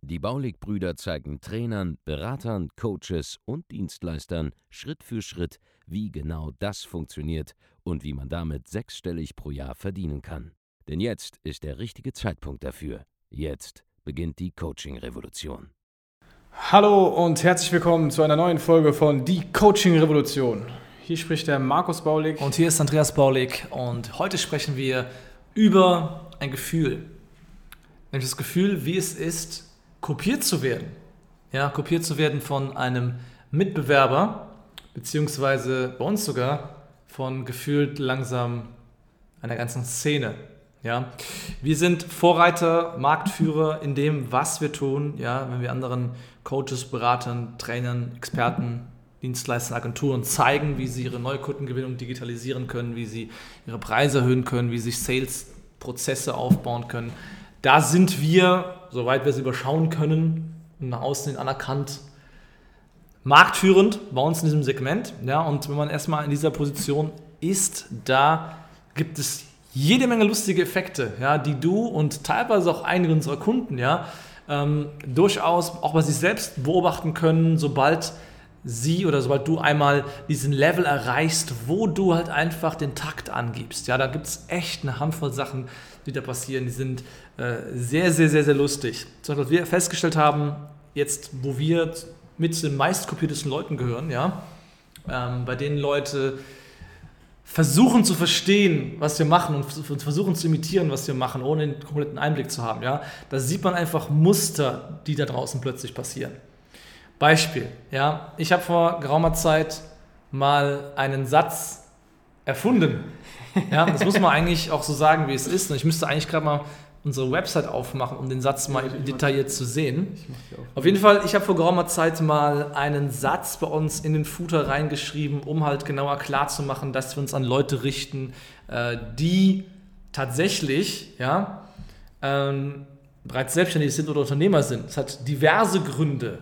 Die Baulig-Brüder zeigen Trainern, Beratern, Coaches und Dienstleistern Schritt für Schritt, wie genau das funktioniert und wie man damit sechsstellig pro Jahr verdienen kann. Denn jetzt ist der richtige Zeitpunkt dafür. Jetzt beginnt die Coaching-Revolution. Hallo und herzlich willkommen zu einer neuen Folge von Die Coaching Revolution. Hier spricht der Markus Baulig. Und hier ist Andreas Baulig und heute sprechen wir über ein Gefühl. Nämlich das Gefühl, wie es ist, kopiert zu werden. Ja, kopiert zu werden von einem Mitbewerber, beziehungsweise bei uns sogar von gefühlt langsam einer ganzen Szene. Ja, wir sind Vorreiter, Marktführer in dem, was wir tun. Ja, wenn wir anderen Coaches, Beratern, Trainern, Experten, Dienstleistern, Agenturen zeigen, wie sie ihre Neukundengewinnung digitalisieren können, wie sie ihre Preise erhöhen können, wie sie Sales-Prozesse aufbauen können. Da sind wir, soweit wir es überschauen können, nach außen hin anerkannt, marktführend bei uns in diesem Segment. Ja, und wenn man erstmal in dieser Position ist, da gibt es jede Menge lustige Effekte, ja, die du und teilweise auch einige unserer Kunden ja, ähm, durchaus auch bei sich selbst beobachten können, sobald sie oder sobald du einmal diesen Level erreichst, wo du halt einfach den Takt angibst. Ja, da gibt es echt eine Handvoll Sachen, die da passieren, die sind sehr, sehr, sehr, sehr lustig. Zum Beispiel, was wir festgestellt haben, jetzt, wo wir mit den meistkopiertesten Leuten gehören, ja, ähm, bei denen Leute versuchen zu verstehen, was wir machen und versuchen zu imitieren, was wir machen, ohne den kompletten Einblick zu haben. Ja? Da sieht man einfach Muster, die da draußen plötzlich passieren. Beispiel, ja, ich habe vor geraumer Zeit mal einen Satz erfunden. Ja, das muss man eigentlich auch so sagen, wie es ist. Und ich müsste eigentlich gerade mal unsere Website aufmachen, um den Satz mal detailliert zu sehen. Auf jeden Fall, ich habe vor geraumer Zeit mal einen Satz bei uns in den Footer reingeschrieben, um halt genauer klarzumachen, dass wir uns an Leute richten, äh, die tatsächlich ja, ähm, bereits selbstständig sind oder Unternehmer sind. Es hat diverse Gründe.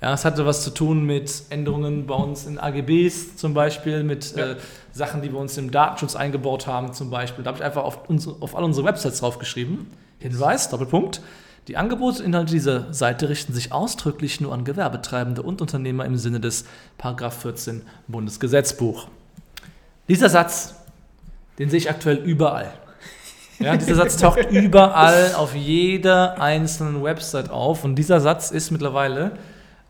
Ja, es hatte was zu tun mit Änderungen bei uns in AGBs zum Beispiel, mit ja. äh, Sachen, die wir uns im Datenschutz eingebaut haben zum Beispiel. Da habe ich einfach auf, uns, auf all unsere Websites draufgeschrieben. Hinweis, Doppelpunkt. Die Angebotsinhalte dieser Seite richten sich ausdrücklich nur an Gewerbetreibende und Unternehmer im Sinne des 14 Bundesgesetzbuch. Dieser Satz, den sehe ich aktuell überall. Ja, dieser Satz taucht überall auf jeder einzelnen Website auf und dieser Satz ist mittlerweile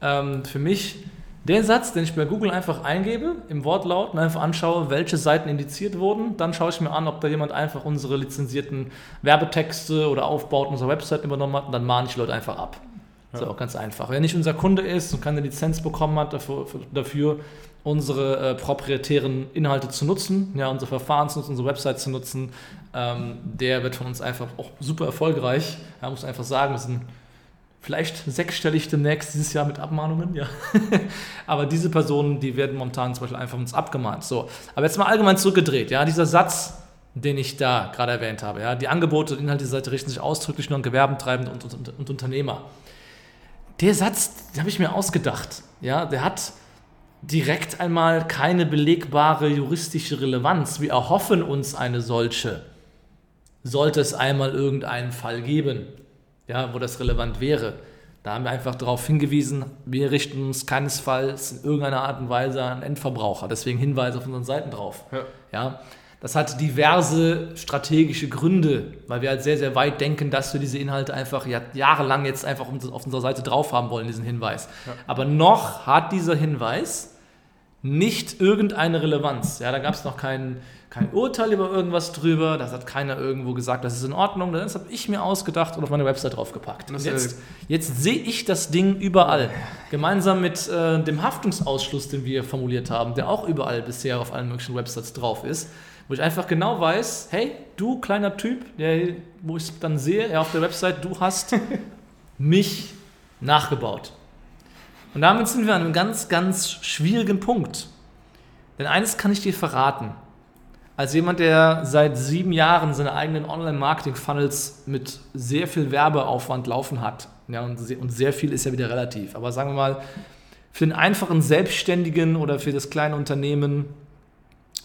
ähm, für mich der Satz, den ich bei Google einfach eingebe, im Wortlaut und einfach anschaue, welche Seiten indiziert wurden. Dann schaue ich mir an, ob da jemand einfach unsere lizenzierten Werbetexte oder Aufbauten unserer Website übernommen hat und dann mahne ich die Leute einfach ab. Ja. Das ist auch ganz einfach. Wenn nicht unser Kunde ist und keine Lizenz bekommen hat dafür, dafür unsere äh, proprietären Inhalte zu nutzen, ja, unsere Verfahren zu nutzen, unsere Website zu nutzen, ähm, der wird von uns einfach auch super erfolgreich. Ja, muss einfach sagen, wir sind Vielleicht sechsstellig demnächst dieses Jahr mit Abmahnungen, ja. aber diese Personen, die werden momentan zum Beispiel einfach uns abgemahnt. So, aber jetzt mal allgemein zurückgedreht, ja, dieser Satz, den ich da gerade erwähnt habe, ja, die Angebote und Inhalte dieser Seite richten sich ausdrücklich nur an Gewerbentreibende und, und, und Unternehmer. Der Satz, den habe ich mir ausgedacht, ja, der hat direkt einmal keine belegbare juristische Relevanz. Wir erhoffen uns eine solche, sollte es einmal irgendeinen Fall geben ja, wo das relevant wäre. Da haben wir einfach darauf hingewiesen, wir richten uns keinesfalls in irgendeiner Art und Weise an Endverbraucher. Deswegen Hinweise auf unseren Seiten drauf. Ja. ja. Das hat diverse strategische Gründe, weil wir halt sehr, sehr weit denken, dass wir diese Inhalte einfach jahrelang jetzt einfach auf unserer Seite drauf haben wollen, diesen Hinweis. Ja. Aber noch hat dieser Hinweis nicht irgendeine Relevanz. Ja, da gab es noch keinen kein Urteil über irgendwas drüber, das hat keiner irgendwo gesagt, das ist in Ordnung, das habe ich mir ausgedacht und auf meine Website draufgepackt. Und jetzt, jetzt sehe ich das Ding überall, gemeinsam mit äh, dem Haftungsausschluss, den wir formuliert haben, der auch überall bisher auf allen möglichen Websites drauf ist, wo ich einfach genau weiß, hey, du kleiner Typ, der, wo ich es dann sehe, ja, auf der Website, du hast mich nachgebaut. Und damit sind wir an einem ganz, ganz schwierigen Punkt. Denn eines kann ich dir verraten. Als jemand, der seit sieben Jahren seine eigenen Online-Marketing-Funnels mit sehr viel Werbeaufwand laufen hat, ja, und, sehr, viel ist ja wieder relativ, aber sagen wir mal, für den einfachen Selbstständigen oder für das kleine Unternehmen,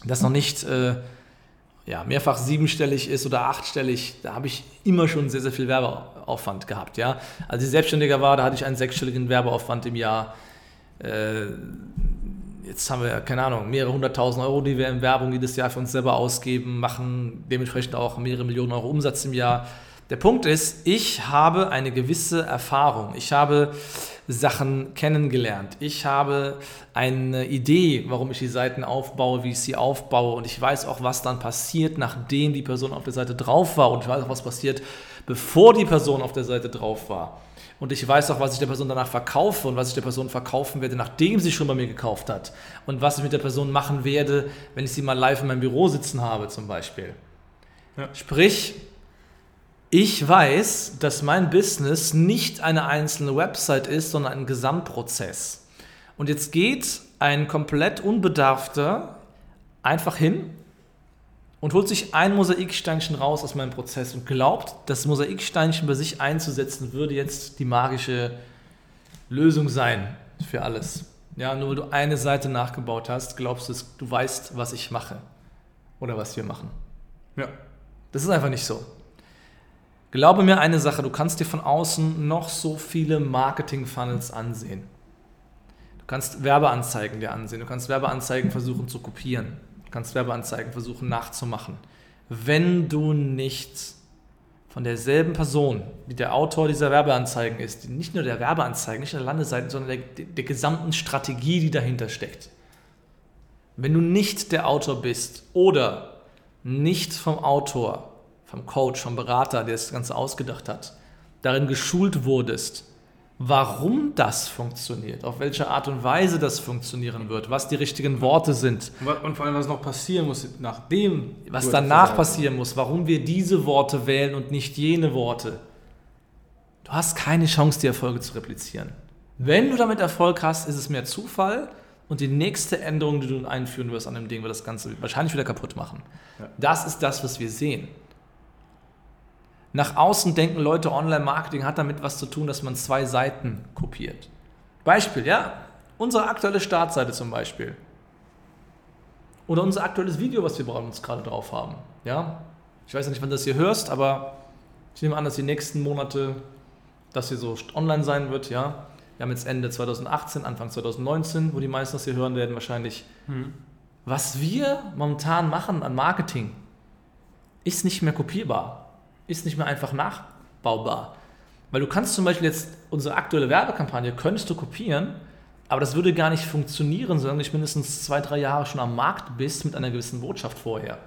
das noch nicht äh, ja, mehrfach siebenstellig ist oder achtstellig, da habe ich immer schon sehr, sehr viel Werbeaufwand gehabt. Ja? Als ich Selbstständiger war, da hatte ich einen sechsstelligen Werbeaufwand im Jahr. Äh, jetzt haben wir, keine Ahnung, mehrere hunderttausend Euro, die wir in Werbung jedes Jahr für uns selber ausgeben, machen dementsprechend auch mehrere Millionen Euro Umsatz im Jahr. Der Punkt ist, ich habe eine gewisse Erfahrung. Ich habe Sachen kennengelernt. Ich habe eine Idee, warum ich die Seiten aufbaue, wie ich sie aufbaue. Und ich weiß auch, was dann passiert, nachdem die Person auf der Seite drauf war. Und ich weiß auch, was passiert, bevor die Person auf der Seite drauf war. Und ich weiß auch, was ich der Person danach verkaufe und was ich der Person verkaufen werde, nachdem sie schon bei mir gekauft hat. Und was ich mit der Person machen werde, wenn ich sie mal live in meinem Büro sitzen habe, zum Beispiel. Ja. Sprich, ich weiß, dass mein Business nicht eine einzelne Website ist, sondern ein Gesamtprozess. Und jetzt geht ein komplett Unbedarfter einfach hin und holt sich ein Mosaiksteinchen raus aus meinem Prozess und glaubt, das Mosaiksteinchen bei sich einzusetzen, würde jetzt die magische Lösung sein für alles. Ja, nur weil du eine Seite nachgebaut hast, glaubst du, du weißt, was ich mache oder was wir machen. Ja. Das ist einfach nicht so. Glaube mir eine Sache, du kannst dir von außen noch so viele Marketing-Funnels ansehen. Du kannst Werbeanzeigen dir ansehen, du kannst Werbeanzeigen versuchen zu kopieren, du kannst Werbeanzeigen versuchen nachzumachen. Wenn du nicht von derselben Person, die der Autor dieser Werbeanzeigen ist, nicht nur der Werbeanzeigen, nicht nur der Landeseiten, sondern der, der gesamten Strategie, die dahinter steckt. Wenn du nicht der Autor bist oder nicht vom Autor vom Coach, vom Berater, der das Ganze ausgedacht hat, darin geschult wurdest, warum das funktioniert, auf welche Art und Weise das funktionieren wird, was die richtigen Worte sind. Und vor allem, was noch passieren muss, nachdem. Was danach passieren muss, warum wir diese Worte wählen und nicht jene Worte. Du hast keine Chance, die Erfolge zu replizieren. Wenn du damit Erfolg hast, ist es mehr Zufall und die nächste Änderung, die du einführen wirst an dem Ding, wird das Ganze wahrscheinlich wieder kaputt machen. Ja. Das ist das, was wir sehen. Nach außen denken Leute, Online-Marketing hat damit was zu tun, dass man zwei Seiten kopiert. Beispiel, ja, unsere aktuelle Startseite zum Beispiel. Oder unser aktuelles Video, was wir bei uns gerade drauf haben. Ja? Ich weiß ja nicht, wann du das hier hörst, aber ich nehme an, dass die nächsten Monate das hier so online sein wird. Ja? Wir haben jetzt Ende 2018, Anfang 2019, wo die meisten das hier hören werden, wahrscheinlich. Hm. Was wir momentan machen an Marketing, ist nicht mehr kopierbar ist nicht mehr einfach nachbaubar. Weil du kannst zum Beispiel jetzt unsere aktuelle Werbekampagne, könntest du kopieren, aber das würde gar nicht funktionieren, solange du mindestens zwei, drei Jahre schon am Markt bist mit einer gewissen Botschaft vorher.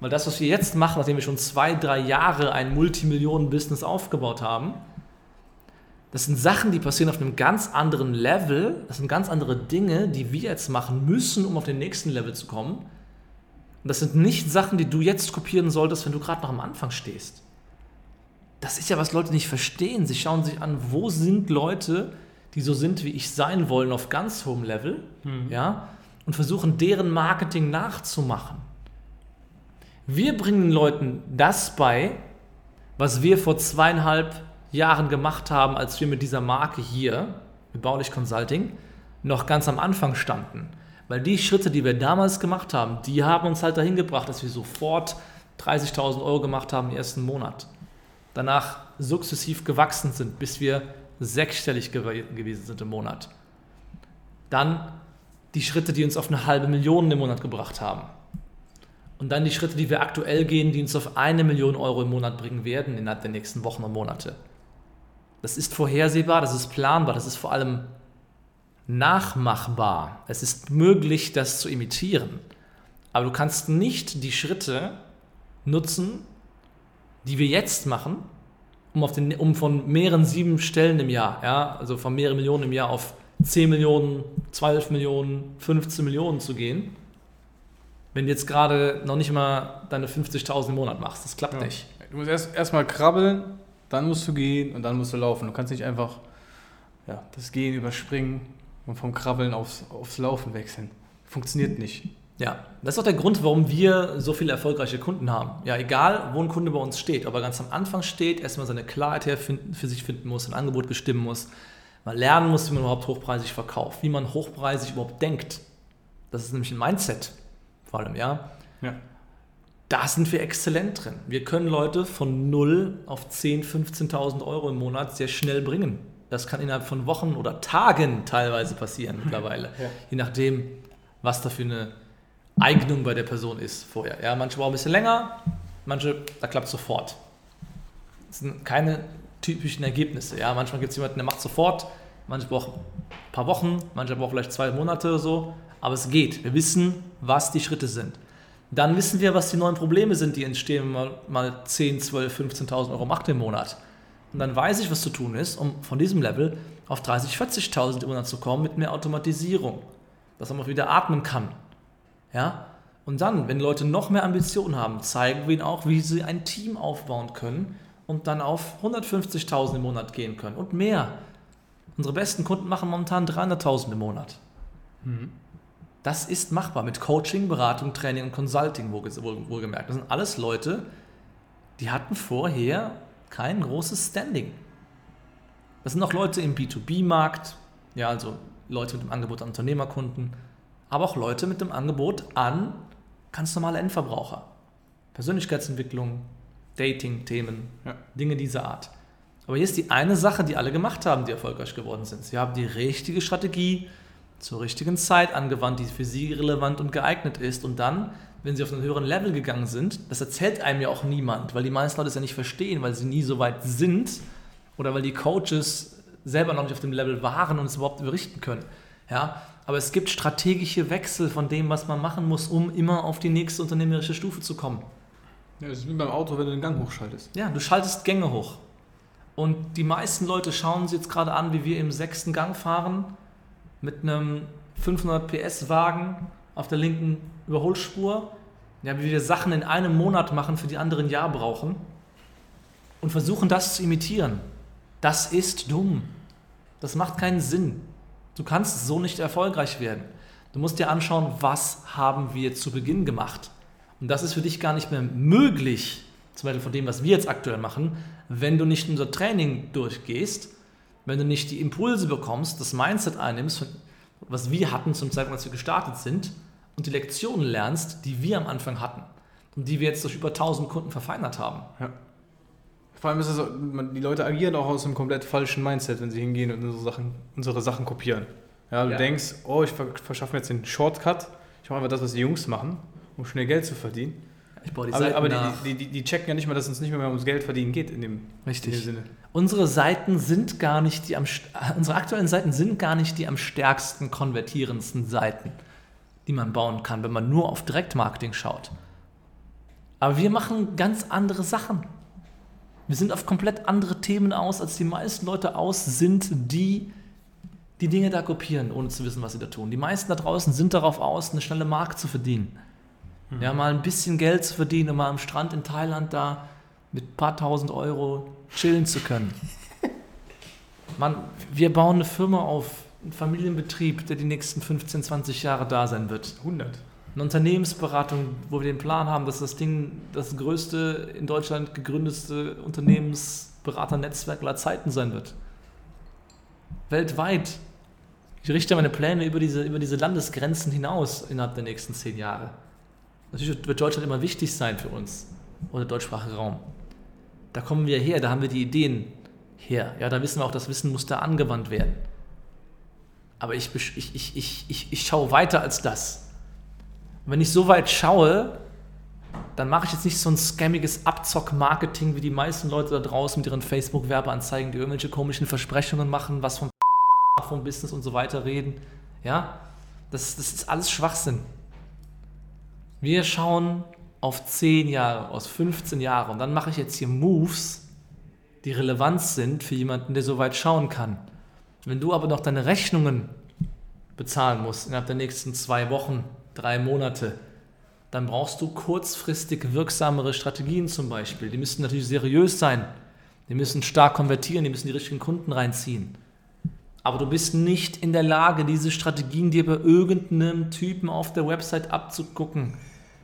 Weil das, was wir jetzt machen, nachdem wir schon zwei, drei Jahre ein Multimillionen-Business aufgebaut haben, das sind Sachen, die passieren auf einem ganz anderen Level. Das sind ganz andere Dinge, die wir jetzt machen müssen, um auf den nächsten Level zu kommen. Und das sind nicht Sachen, die du jetzt kopieren solltest, wenn du gerade noch am Anfang stehst das ist ja, was Leute nicht verstehen. Sie schauen sich an, wo sind Leute, die so sind, wie ich sein wollen, auf ganz hohem Level, mhm. ja, und versuchen, deren Marketing nachzumachen. Wir bringen den Leuten das bei, was wir vor zweieinhalb Jahren gemacht haben, als wir mit dieser Marke hier, mit Baulich Consulting, noch ganz am Anfang standen. Weil die Schritte, die wir damals gemacht haben, die haben uns halt dahin gebracht, dass wir sofort 30.000 Euro gemacht haben im ersten Monat danach sukzessiv gewachsen sind, bis wir sechsstellig gewesen sind im Monat. Dann die Schritte, die uns auf eine halbe Million im Monat gebracht haben. Und dann die Schritte, die wir aktuell gehen, die uns auf eine Million Euro im Monat bringen werden innerhalb der nächsten Wochen und Monate. Das ist vorhersehbar, das ist planbar, das ist vor allem nachmachbar. Es ist möglich, das zu imitieren. Aber du kannst nicht die Schritte nutzen, die wir jetzt machen, um, auf den, um von mehreren sieben Stellen im Jahr, ja, also von mehreren Millionen im Jahr auf 10 Millionen, 12 Millionen, 15 Millionen zu gehen, wenn du jetzt gerade noch nicht mal deine 50.000 im Monat machst. Das klappt ja. nicht. Du musst erst erstmal krabbeln, dann musst du gehen und dann musst du laufen. Du kannst nicht einfach ja, das Gehen überspringen und vom Krabbeln aufs, aufs Laufen wechseln. funktioniert nicht. Ja, das ist auch der Grund, warum wir so viele erfolgreiche Kunden haben. Ja, egal, wo ein Kunde bei uns steht, ob er ganz am Anfang steht, erstmal seine Klarheit herfinden, für sich finden muss, ein Angebot bestimmen muss, mal lernen muss, wie man überhaupt hochpreisig verkauft, wie man hochpreisig überhaupt denkt. Das ist nämlich ein Mindset, vor allem, ja. Ja. Da sind wir exzellent drin. Wir können Leute von 0 auf 10.000, 15.000 Euro im Monat sehr schnell bringen. Das kann innerhalb von Wochen oder Tagen teilweise passieren mittlerweile. Ja. Je nachdem, was da für eine Eignung bei der Person ist vorher. Ja, manche brauchen ein bisschen länger, manche, da klappt sofort. Das sind keine typischen Ergebnisse. Ja, manchmal gibt es jemanden, der macht sofort, manche brauchen ein paar Wochen, manche brauchen vielleicht zwei Monate oder so, aber es geht. Wir wissen, was die Schritte sind. Dann wissen wir, was die neuen Probleme sind, die entstehen, wenn man mal 10, 12, 15.000 Euro macht im Monat. Und dann weiß ich, was zu tun ist, um von diesem Level auf 30, 40.000 im Monat zu kommen mit mehr Automatisierung. Dass man auch wieder atmen kann. Ja? Und dann, wenn Leute noch mehr Ambitionen haben, zeigen wir ihnen auch, wie sie ein Team aufbauen können und dann auf 150.000 im Monat gehen können und mehr. Unsere besten Kunden machen momentan 300.000 im Monat. Das ist machbar mit Coaching, Beratung, Training und Consulting, wohlgemerkt. Wohl, wohl das sind alles Leute, die hatten vorher kein großes Standing. Das sind auch Leute im B2B-Markt, ja, also Leute mit dem Angebot an Unternehmerkunden, aber auch Leute mit dem Angebot an ganz normale Endverbraucher. Persönlichkeitsentwicklung, Dating-Themen, Ja. Dinge dieser Art. Aber hier ist die eine Sache, die alle gemacht haben, die erfolgreich geworden sind. Sie haben die richtige Strategie zur richtigen Zeit angewandt, die für sie relevant und geeignet ist. Und dann, wenn sie auf einen höheren Level gegangen sind, das erzählt einem ja auch niemand, weil die meisten Leute es ja nicht verstehen, weil sie nie so weit sind oder weil die Coaches selber noch nicht auf dem Level waren und es überhaupt berichten können. Ja, aber es gibt strategische Wechsel von dem, was man machen muss, um immer auf die nächste unternehmerische Stufe zu kommen. Ja, das ist wie beim Auto, wenn du den Gang hochschaltest. Ja, du schaltest Gänge hoch. Und die meisten Leute schauen uns jetzt gerade an, wie wir im sechsten Gang fahren, mit einem 500 PS Wagen auf der linken Überholspur. Ja, wie wir Sachen in einem Monat machen, für die anderen ein Jahr brauchen. Und versuchen das zu imitieren. Das ist dumm. Das macht keinen Sinn. Du kannst so nicht erfolgreich werden. Du musst dir anschauen, was haben wir zu Beginn gemacht. Und das ist für dich gar nicht mehr möglich, zum Beispiel von dem, was wir jetzt aktuell machen, wenn du nicht unser Training durchgehst, wenn du nicht die Impulse bekommst, das Mindset einnimmst, was wir hatten zum Zeitpunkt, als wir gestartet sind, und die Lektionen lernst, die wir am Anfang hatten und die wir jetzt durch über 1000 Kunden verfeinert haben. Ja. Vor allem ist es, die Leute agieren auch aus einem komplett falschen Mindset, wenn sie hingehen und unsere Sachen, unsere Sachen kopieren. Ja, du Ja. denkst, oh, ich ver- verschaffe mir jetzt den Shortcut, ich mache einfach das, was die Jungs machen, um schnell Geld zu verdienen. Ich baue die Aber, Seiten aber nach. die, die, die, die checken ja nicht mal, dass es uns nicht mehr ums Geld verdienen geht in dem, in dem Richtig. Sinne. Unsere Seiten sind gar nicht die am unsere aktuellen Seiten sind gar nicht die am stärksten konvertierendsten Seiten, die man bauen kann, wenn man nur auf Direktmarketing schaut. Aber wir machen ganz andere Sachen. Wir sind auf komplett andere Themen aus, als die meisten Leute aus sind, die die Dinge da kopieren, ohne zu wissen, was sie da tun. Die meisten da draußen sind darauf aus, eine schnelle Mark zu verdienen. Ja, mal ein bisschen Geld zu verdienen und mal am Strand in Thailand da mit ein paar tausend Euro chillen zu können. Mann, wir bauen eine Firma auf, einen Familienbetrieb, der die nächsten 15, 20 Jahre da sein wird. 100. Eine Unternehmensberatung, wo wir den Plan haben, dass das Ding das größte in Deutschland gegründete Unternehmensberaternetzwerk aller Zeiten sein wird. Weltweit. Ich richte meine Pläne über diese, über diese Landesgrenzen hinaus innerhalb der nächsten zehn Jahre. Natürlich wird Deutschland immer wichtig sein für uns, oder der deutschsprachige Raum. Da kommen wir her, da haben wir die Ideen her. Ja, da wissen wir auch, das Wissen muss da angewandt werden. Aber ich, ich, ich, ich, ich, ich schaue weiter als das. Und wenn ich so weit schaue, dann mache ich jetzt nicht so ein scammiges Abzock-Marketing wie die meisten Leute da draußen mit ihren Facebook-Werbeanzeigen, die irgendwelche komischen Versprechungen machen, was vom vom Business und so weiter reden. Ja, das, das ist alles Schwachsinn. Wir schauen auf 10 Jahre, aus 15 Jahre und dann mache ich jetzt hier Moves, die relevant sind für jemanden, der so weit schauen kann. Wenn du aber noch deine Rechnungen bezahlen musst innerhalb der nächsten zwei Wochen, drei Monate, dann brauchst du kurzfristig wirksamere Strategien zum Beispiel. Die müssen natürlich seriös sein. Die müssen stark konvertieren, die müssen die richtigen Kunden reinziehen. aber du bist nicht in der Lage, diese Strategien dir bei irgendeinem Typen auf der Website abzugucken,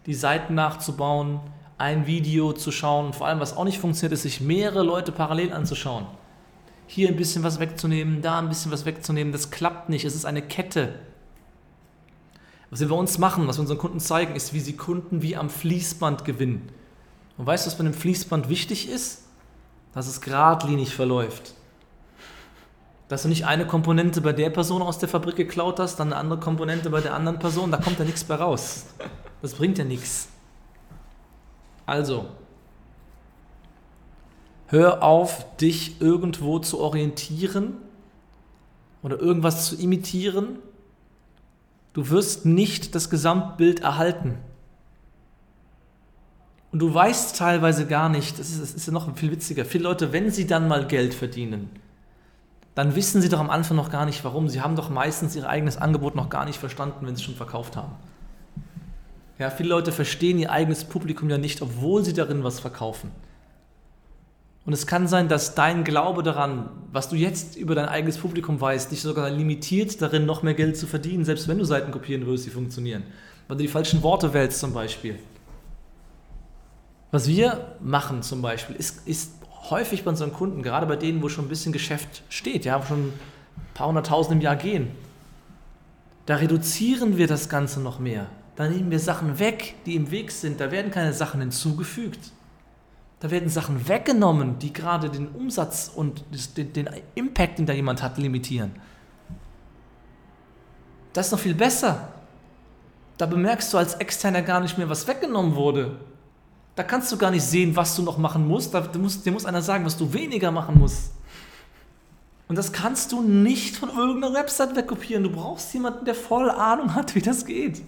die Seiten nachzubauen, ein Video zu schauen vor allem, was auch nicht funktioniert, ist, sich mehrere Leute parallel anzuschauen. Hier ein bisschen was wegzunehmen, da ein bisschen was wegzunehmen, das klappt nicht, es ist eine Kette. Was wir bei uns machen, was wir unseren Kunden zeigen, ist, wie sie Kunden wie am Fließband gewinnen. Und weißt du, was bei einem Fließband wichtig ist? Dass es geradlinig verläuft. Dass du nicht eine Komponente bei der Person aus der Fabrik geklaut hast, dann eine andere Komponente bei der anderen Person, da kommt ja nichts bei raus. Das bringt ja nichts. Also, hör auf, dich irgendwo zu orientieren oder irgendwas zu imitieren. Du wirst nicht das Gesamtbild erhalten. Und du weißt teilweise gar nicht, das ist, das ist ja noch viel witziger, viele Leute, wenn sie dann mal Geld verdienen, dann wissen sie doch am Anfang noch gar nicht warum. Sie haben doch meistens ihr eigenes Angebot noch gar nicht verstanden, wenn sie es schon verkauft haben. Ja, viele Leute verstehen ihr eigenes Publikum ja nicht, obwohl sie darin was verkaufen. Und es kann sein, dass dein Glaube daran, was du jetzt über dein eigenes Publikum weißt, dich sogar limitiert darin, noch mehr Geld zu verdienen, selbst wenn du Seiten kopieren würdest, die funktionieren. Weil du die falschen Worte wählst zum Beispiel. Was wir machen zum Beispiel, ist, ist häufig bei unseren Kunden, gerade bei denen, wo schon ein bisschen Geschäft steht, ja, schon ein paar hunderttausend im Jahr gehen, da reduzieren wir das Ganze noch mehr da nehmen wir Sachen weg, die im Weg sind. Da werden keine Sachen hinzugefügt. Da werden Sachen weggenommen, die gerade den Umsatz und den, Impact, den da jemand hat, limitieren. Das ist noch viel besser. Da bemerkst du als Externer gar nicht mehr, was weggenommen wurde. Da kannst du gar nicht sehen, was du noch machen musst. Da muss, dir muss einer sagen, was du weniger machen musst. Und das kannst du nicht von irgendeiner Website wegkopieren. Du brauchst jemanden, der voll Ahnung hat, wie das geht.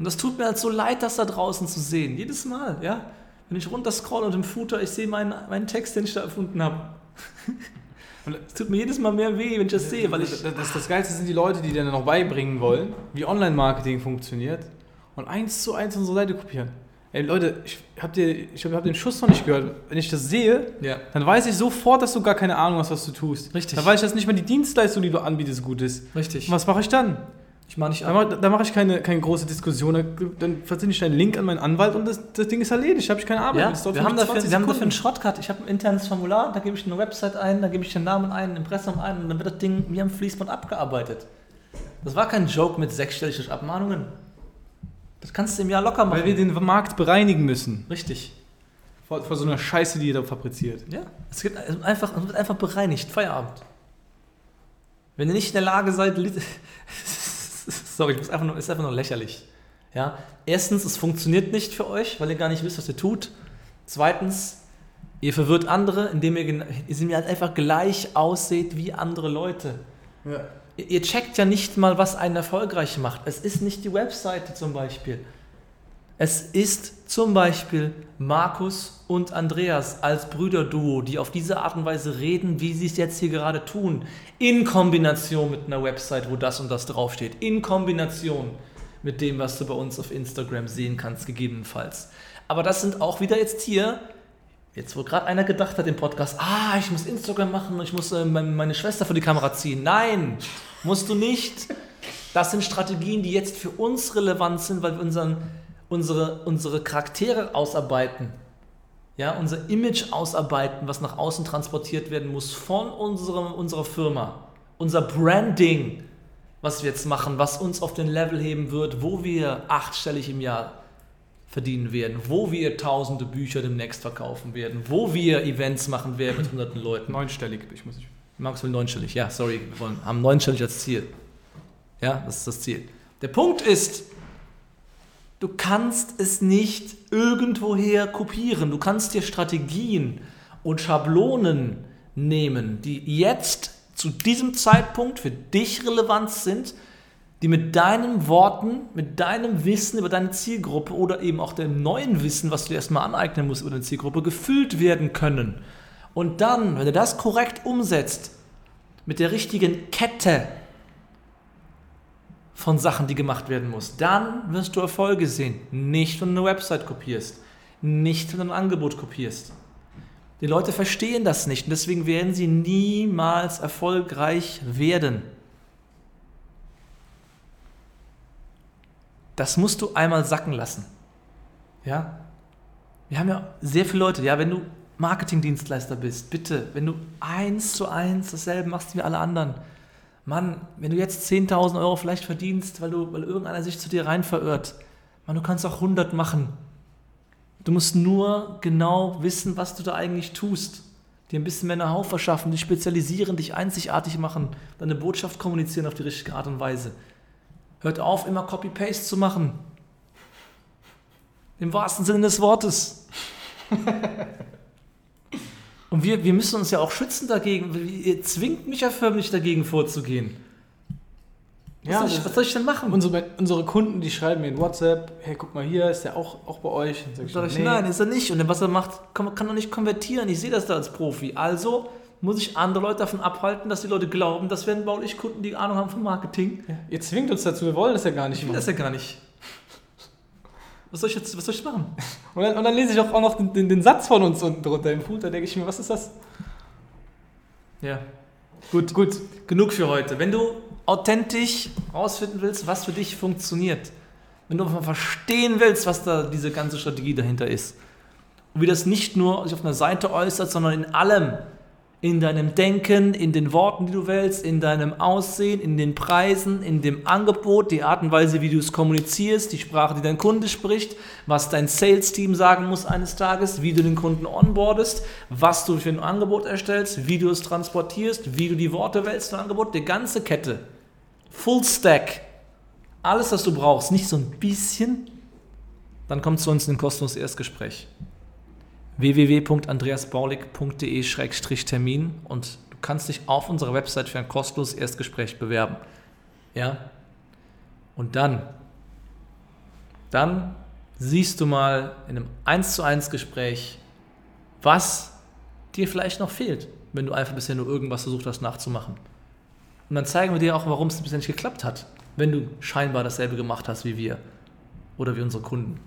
Und das tut mir halt so leid, das da draußen zu sehen. Jedes Mal, ja. Wenn ich runter scroll und im Footer, ich sehe meinen, meinen Text, den ich da erfunden habe. Und es tut mir jedes Mal mehr weh, wenn ich das sehe, weil ich. Das, das, das Geilste sind die Leute, die dir dann noch beibringen wollen, wie Online-Marketing funktioniert und eins zu eins unsere Seite kopieren. Ey Leute, ich hab, dir, ich hab, hab den Schuss noch nicht gehört. Wenn ich das sehe, ja. dann weiß ich sofort, dass du gar keine Ahnung hast, was du tust. Richtig. Dann weiß ich, dass nicht mal die Dienstleistung, die du anbietest, gut ist. Richtig. Und was mache ich dann? Ich mache nicht Da mache mach ich keine, keine große Diskussion. Dann versende ich deinen Link an meinen Anwalt und das, das Ding ist erledigt. Habe ich keine Arbeit. Ja, wir haben, dafür, wir haben dafür einen Shortcut. Ich habe ein internes Formular, da gebe ich eine Website ein, da gebe ich den Namen ein, ein Impressum ein und dann wird das Ding wie am Fließband abgearbeitet. Das war kein Joke mit sechsstelligen Abmahnungen. Das kannst du im Jahr locker machen. Weil wir den Markt bereinigen müssen. Richtig. Vor, vor so einer Scheiße, die ihr da fabriziert. Ja, es, gibt einfach, es wird einfach bereinigt. Feierabend. Wenn ihr nicht in der Lage seid, Sorry, ich muss einfach nur, ist einfach nur lächerlich. Ja? Erstens, es funktioniert nicht für euch, weil ihr gar nicht wisst, was ihr tut. Zweitens, ihr verwirrt andere, indem ihr, indem ihr halt einfach gleich ausseht wie andere Leute. Ja. Ihr, ihr checkt ja nicht mal, was einen erfolgreich macht. Es ist nicht die Webseite zum Beispiel. Es ist zum Beispiel Markus und Andreas als Brüderduo, die auf diese Art und Weise reden, wie sie es jetzt hier gerade tun, in Kombination mit einer Website, wo das und das draufsteht, in Kombination mit dem, was du bei uns auf Instagram sehen kannst, gegebenenfalls. Aber das sind auch wieder jetzt hier, jetzt wo gerade einer gedacht hat im Podcast, ah, ich muss Instagram machen, ich muss äh, meine Schwester vor die Kamera ziehen. Nein, musst du nicht. Das sind Strategien, die jetzt für uns relevant sind, weil wir unseren unsere, unsere Charaktere ausarbeiten, ja, unser Image ausarbeiten, was nach außen transportiert werden muss von unserem, unserer Firma, unser Branding, was wir jetzt machen, was uns auf den Level heben wird, wo wir achtstellig im Jahr verdienen werden, wo wir tausende Bücher demnächst verkaufen werden, wo wir Events machen werden mit hunderten Leuten. Neunstellig, ich muss nicht. Markus will neunstellig, ja, sorry, wir wollen, haben neunstellig als Ziel. Ja, das ist das Ziel. Der Punkt ist, Du kannst es nicht irgendwoher kopieren. Du kannst dir Strategien und Schablonen nehmen, die jetzt zu diesem Zeitpunkt für dich relevant sind, die mit deinen Worten, mit deinem Wissen über deine Zielgruppe oder eben auch dem neuen Wissen, was du erstmal aneignen musst über deine Zielgruppe, gefüllt werden können. Und dann, wenn du das korrekt umsetzt, mit der richtigen Kette von Sachen, die gemacht werden muss. Dann wirst du Erfolge sehen. Nicht, wenn du eine Website kopierst. Nicht, wenn du ein Angebot kopierst. Die Leute verstehen das nicht und deswegen werden sie niemals erfolgreich werden. Das musst du einmal sacken lassen. Ja? Wir haben ja sehr viele Leute, ja, wenn du Marketingdienstleister bist, bitte, wenn du eins zu eins dasselbe machst wie alle anderen, Mann, wenn du jetzt 10.000 Euro vielleicht verdienst, weil, du, weil irgendeiner sich zu dir rein verirrt, Mann, du kannst auch 100 machen. Du musst nur genau wissen, was du da eigentlich tust. Dir ein bisschen mehr Know-how verschaffen, dich spezialisieren, dich einzigartig machen, deine Botschaft kommunizieren auf die richtige Art und Weise. Hört auf, immer Copy-Paste zu machen. Im wahrsten Sinne des Wortes. Und wir, wir müssen uns ja auch schützen dagegen. Ihr zwingt mich ja förmlich dagegen vorzugehen. Was, Ja, soll, ich, was soll ich denn machen? Unsere, unsere Kunden, die schreiben mir in WhatsApp, hey, guck mal hier, ist der auch, auch bei euch? Dann Sag ich, nein, ist er nicht. Und was er macht, kann, kann doch nicht konvertieren. Ich sehe das da als Profi. Also muss ich andere Leute davon abhalten, dass die Leute glauben, das wären baulich Kunden, die Ahnung haben von Marketing. Ja, ihr zwingt uns dazu, wir wollen das ja gar nicht Ich will machen. das ja gar nicht. Was soll ich jetzt was soll ich machen? Und dann, und dann lese ich auch, auch noch den, den, den Satz von uns unten drunter im Food, da denke ich mir, was ist das? Ja. Gut, gut. Genug für heute. Wenn du authentisch rausfinden willst, was für dich funktioniert, wenn du mal verstehen willst, was da diese ganze Strategie dahinter ist und wie das nicht nur sich auf einer Seite äußert, sondern in allem, in deinem Denken, in den Worten, die du wählst, in deinem Aussehen, in den Preisen, in dem Angebot, die Art und Weise, wie du es kommunizierst, die Sprache, die dein Kunde spricht, was dein Sales-Team sagen muss eines Tages, wie du den Kunden onboardest, was du für ein Angebot erstellst, wie du es transportierst, wie du die Worte wählst für ein Angebot, die ganze Kette. Full Stack. Alles, was du brauchst, nicht so ein bisschen, dann komm zu uns in ein kostenloses Erstgespräch www.andreasbaulig.de-termin und du kannst dich auf unserer Website für ein kostenloses Erstgespräch bewerben. Ja? Und dann, dann siehst du mal in einem 1 zu 1 Gespräch, was dir vielleicht noch fehlt, wenn du einfach bisher nur irgendwas versucht hast nachzumachen. Und dann zeigen wir dir auch, warum es bisher nicht geklappt hat, wenn du scheinbar dasselbe gemacht hast wie wir oder wie unsere Kunden.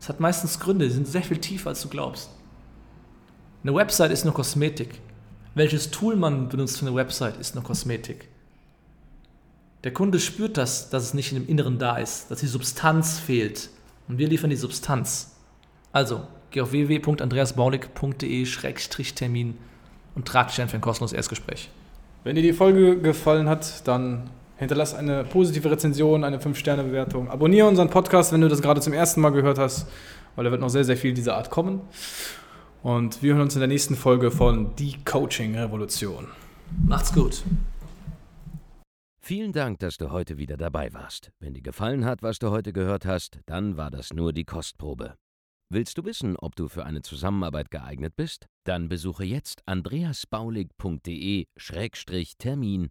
Es hat meistens Gründe, die sind sehr viel tiefer, als du glaubst. Eine Website ist nur Kosmetik. Welches Tool man benutzt für eine Website, ist nur Kosmetik. Der Kunde spürt das, dass es nicht in dem Inneren da ist, dass die Substanz fehlt. Und wir liefern die Substanz. Also, geh auf www.andreasbaulig.de-termin und trag dich ein für ein kostenloses Erstgespräch. Wenn dir die Folge gefallen hat, dann hinterlass eine positive Rezension, eine 5-Sterne-Bewertung. Abonniere unseren Podcast, wenn du das gerade zum ersten Mal gehört hast, weil da wird noch sehr, sehr viel dieser Art kommen. Und wir hören uns in der nächsten Folge von Die Coaching Revolution. Macht's gut. Vielen Dank, dass du heute wieder dabei warst. Wenn dir gefallen hat, was du heute gehört hast, dann war das nur die Kostprobe. Willst du wissen, ob du für eine Zusammenarbeit geeignet bist? Dann besuche jetzt andreasbaulig.de-termin